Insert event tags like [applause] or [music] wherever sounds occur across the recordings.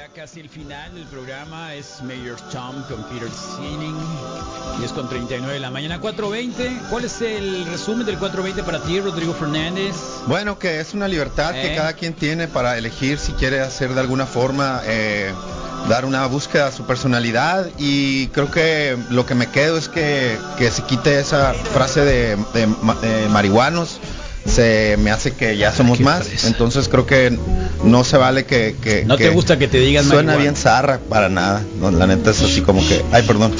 ya casi el final del programa es Mayor's Tom con Peter Sinning. 10 con 39 de la mañana, 4.20. ¿Cuál es el resumen del 4.20 para ti, Rodrigo Fernández? Bueno, que es una libertad Eh. que cada quien tiene para elegir si quiere hacer de alguna forma, eh, dar una búsqueda a su personalidad y creo que lo que me quedo es que, que se quite esa frase de, de de marihuanos. Se me hace que ya somos qué más, fresa. entonces creo que no se vale que... que- ¿No te gusta que te digan Suena marihuana? bien zarra, para nada. No, la neta es así como que... Ay, perdón.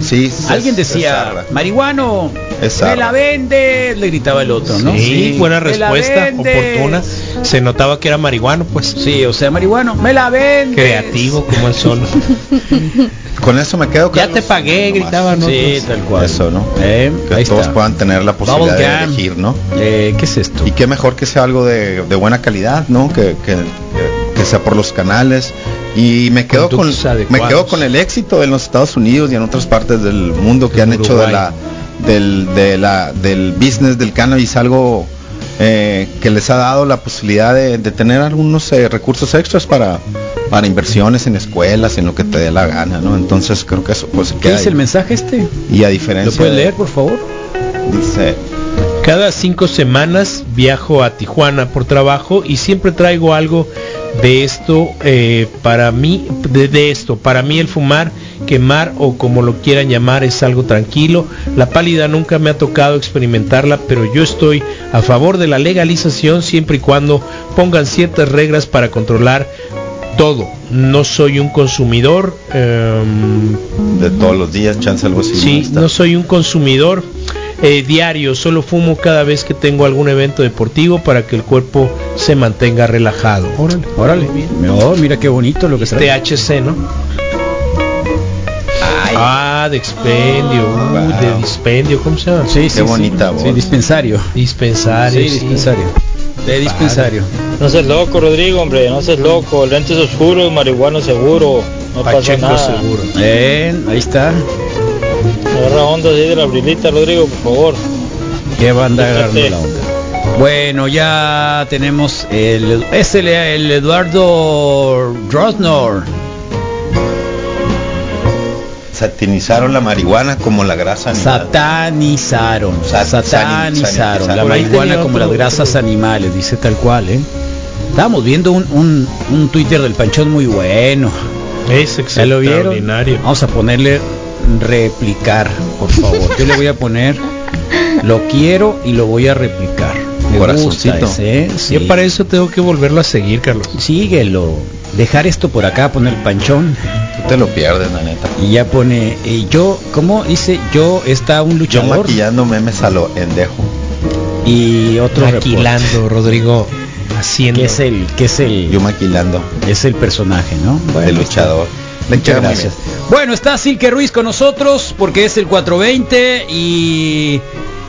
Sí, Alguien es decía, marihuano, me la vende, le gritaba el otro, ¿no? Sí, buena "Me la respuesta, vendes". oportuna. Se notaba que era marihuano, pues. Sí, o sea, marihuano, me la vende. Creativo como el sol. [laughs] Con eso me quedo. ya Carlos. te pagué, gritaban. ¿no? Sí, tal cual. Eso, ¿no? Eh, Que ahí todos está. puedan tener la posibilidad de elegir, ¿no? Eh, ¿Qué es esto? Y qué mejor que sea algo de, de buena calidad, ¿no? Que, que, que sea por los canales. Y me quedo con me quedo con el éxito en los Estados Unidos y en otras partes del mundo que En han hecho de la del de la del business del cannabis algo eh, que les ha dado la posibilidad de, de tener algunos eh, recursos extras para para inversiones en escuelas, en lo que te dé la gana, ¿no? Entonces creo que eso pues ¿Qué dice el mensaje este? y a diferencia ¿Lo puedes de- leer, por favor? dice Cada cinco semanas viajo a Tijuana por trabajo y siempre traigo algo de esto eh, para mí, de, de esto. Para mí el fumar, quemar o como lo quieran llamar es algo tranquilo. La pálida nunca me ha tocado experimentarla, pero yo estoy a favor de la legalización siempre y cuando pongan ciertas reglas para controlar todo. No soy un consumidor. em, de todos los días, chance algo así. Sí, está. no soy un consumidor eh, diario, solo fumo cada vez que tengo algún evento deportivo para que el cuerpo se mantenga relajado. Órale, Órale. Oh, mira qué bonito lo que trae. THC, ¿no? Ah, de expendio, uh, Wow. de dispendio, ¿cómo se llama? Sí, sí, bonita sí. voz. Sí, dispensario. Dispensario. Sí, dispensario. De dispensario. No seas loco, Rodrigo, hombre, no seas loco. Lentes oscuros, marihuana seguro. No pasa Pacheco nada. seguro. Bien, ahí está. Agarra onda así de la brilita, Rodrigo, por favor. ¿Qué banda agarrando la onda? Bueno, ya tenemos el es el, el Eduardo Drosnor. Satinizaron la marihuana como la grasa animal. Satanizaron, Sa- satanizaron la marihuana como otro- las grasas animales, dice tal cual, ¿eh? Estábamos viendo un, un, un Twitter del Panchón muy bueno. Es extraordinario. Vamos a ponerle replicar, por favor. Yo le voy a poner lo quiero y lo voy a replicar. Me Corazoncito. gusta ese, ¿eh? Sí. Yo para eso tengo que volverlo a seguir, Carlos. Síguelo. Dejar esto por acá, poner el panchón te lo pierdes, la neta. y ya pone eh, yo, ¿cómo dice? Yo está un Yo luchador maquillando memes a lo endejo. y otro. Maquilando, Rodrigo, haciendo. es el que es el Yo maquilando es el personaje, ¿no? Bueno, luchador. Le Muchas gracias. Bueno, está Silke Ruiz con nosotros porque es el 420 y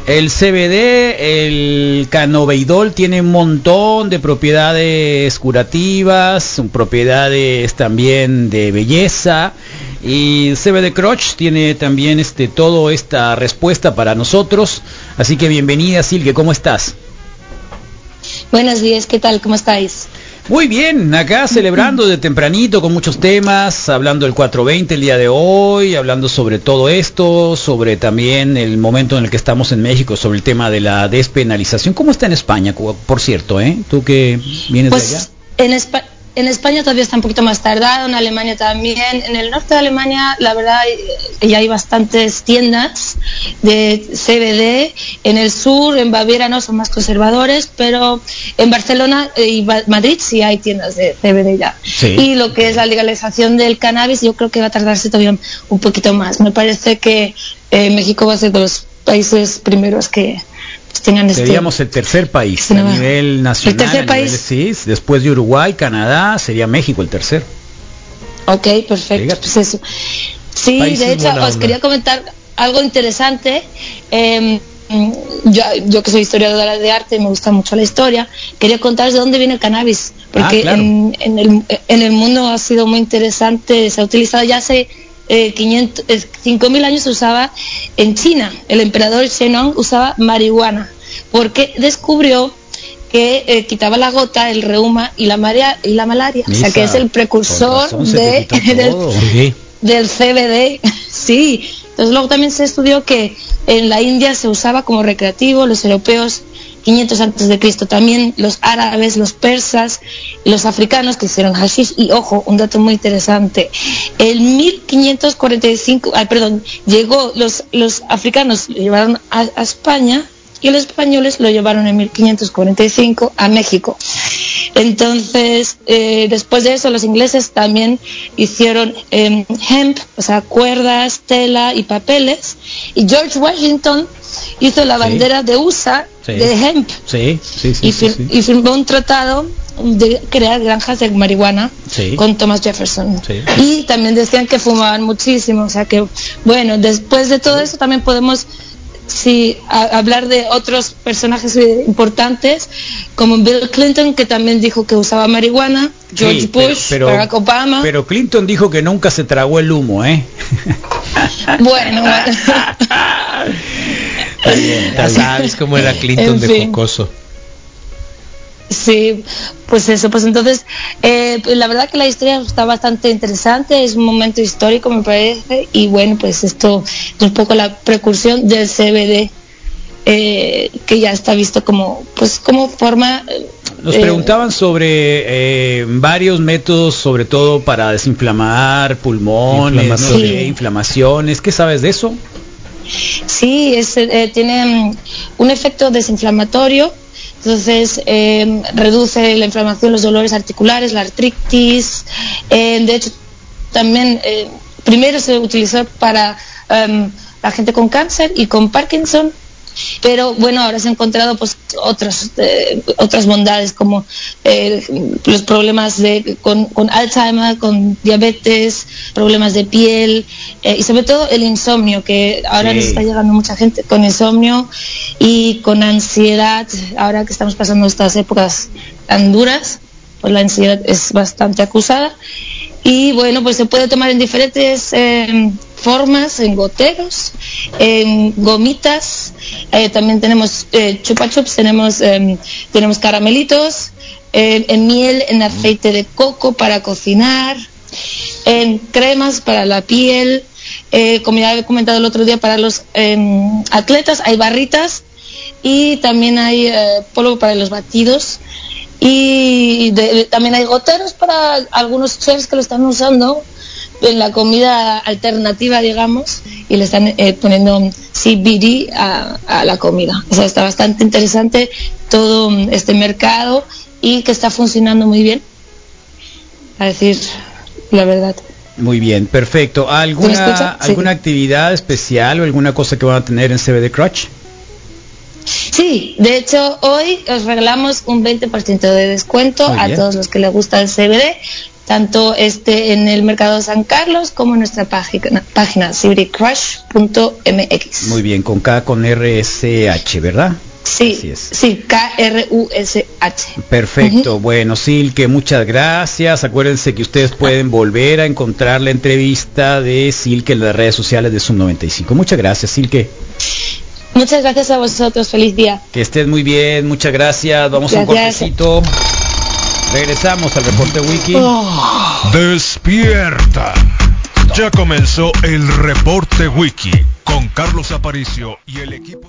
el CBD, el canoveidol tiene un montón de propiedades curativas, propiedades también de belleza y CBD Crotch tiene también este todo esta respuesta para nosotros. Así que bienvenida Silke, ¿cómo estás? Buenos días, ¿qué tal? ¿Cómo estáis? Muy bien, acá celebrando de tempranito con muchos temas, hablando del 420 el día de hoy, hablando sobre todo esto, sobre también el momento en el que estamos en México, sobre el tema de la despenalización. ¿Cómo está en España, por cierto, eh? Tú que vienes de allá. Pues en, Espa- en España todavía está un poquito más tardado, en Alemania también. En el norte de Alemania, la verdad, eh, ya hay bastantes tiendas de CBD. En el sur, en Baviera no, son más conservadores, pero en Barcelona eh, y Madrid sí hay tiendas de CBD ya. Sí. Y lo que es la legalización del cannabis, yo creo que va a tardarse todavía un poquito más. Me parece que eh, México va a ser de los países primeros que tengan este... Seríamos el tercer país Sí, a nivel nacional. tercer a nivel- país. sí, después de Uruguay, Canadá, sería México el tercer. Ok, perfecto. Pues eso. Sí, Países de hecho, os quería comentar algo interesante. Eh, yo, yo que soy historiadora de arte me gusta mucho la historia, quería contaros de dónde viene el cannabis, porque Ah, claro. en, en el, en el mundo ha sido muy interesante, se ha utilizado ya hace eh, 500, eh, 5.000 años se usaba en China, el emperador Shennong usaba marihuana, porque descubrió que eh, quitaba la gota, el reuma y la marea y la malaria. o sea que es el precursor de, [laughs] del. Sí. del CBD. [laughs] sí. Entonces luego también se estudió que en la India se usaba como recreativo, los europeos 500 antes de Cristo también, los árabes, los persas, los africanos que hicieron hashish y ojo, un dato muy interesante. En 1545, ay, perdón, llegó los los africanos lo llevaron a, a España y los españoles lo llevaron en 1545 a México. Entonces, eh, después de eso, los ingleses también hicieron eh, hemp, o sea, cuerdas, tela y papeles. Y George Washington hizo la Sí. bandera de USA Sí. de hemp Sí, sí, sí. y, fir- y firmó un tratado de crear granjas de marihuana con Thomas Jefferson. Y también decían que fumaban muchísimo, o sea que, bueno, después de todo eso también podemos sí, a- hablar de otros personajes importantes, como Bill Clinton, que también dijo que usaba marihuana, George Sí, Bush, pero- Barack Obama. Pero Clinton dijo que nunca se tragó el humo, ¿eh? bueno. [laughs] [laughs] Está bien, [laughs] está Ya bien. sabes cómo era Clinton En de fin. jocoso. Sí, pues eso, pues entonces, eh, pues la verdad que la historia está bastante interesante, es un momento histórico me parece, y bueno, pues esto es un poco la precursión del CBD, eh, que ya está visto como, pues como forma... eh, Nos eh, preguntaban sobre eh, varios métodos, sobre todo para desinflamar pulmones, no sé, Sí. inflamaciones. ¿Qué sabes de eso? Sí, es, eh, tiene mm, un efecto desinflamatorio, entonces eh, reduce la inflamación, los dolores articulares, la artritis. eh, de hecho, también eh, primero se utilizó para em, la gente con cáncer y con Parkinson. Pero bueno, ahora se han encontrado pues otras eh, otras bondades como eh, los problemas de con, con Alzheimer, con diabetes, problemas de piel eh, y sobre todo el insomnio que ahora Sí. nos está llegando mucha gente con insomnio y con ansiedad. Ahora que estamos pasando estas épocas tan duras, pues la ansiedad es bastante acusada y bueno, pues se puede tomar en diferentes eh, formas, en goteros, en gomitas, eh, también tenemos eh, chupa chups, tenemos, eh, tenemos caramelitos, eh, en miel, en aceite de coco para cocinar, en cremas para la piel, eh, como ya he comentado el otro día, para los em, atletas hay barritas y también hay eh, polvo para los batidos y también hay goteros para algunos chefs que lo están usando en la comida alternativa, digamos, y le están eh, poniendo CBD a, a la comida. O sea, está bastante interesante todo mm, este mercado y que está funcionando muy bien, a decir la verdad. Muy bien, perfecto. ¿Me ¿Alguna? Sí. ¿Alguna actividad especial o alguna cosa que van a tener en CBD Crutch? Sí, de hecho hoy os regalamos un 20% de descuento a todos los que les gusta el CBD, tanto este en el mercado San Carlos como en nuestra página, página cbdcrush.mx. Muy bien, con K, con RSH, ¿verdad? Así Sí, es. sí, K-R-U-S-H. Perfecto, bueno, Silke, muchas gracias. Acuérdense que ustedes pueden volver a encontrar la entrevista de Silke en las redes sociales de Sub 95. Muchas gracias, Silke. Muchas gracias a vosotros, feliz día. Que estés muy bien, muchas gracias. Vamos a un cortecito. Regresamos al reporte wiki. Despierta. Ya comenzó el reporte wiki con Carlos Aparicio y el equipo.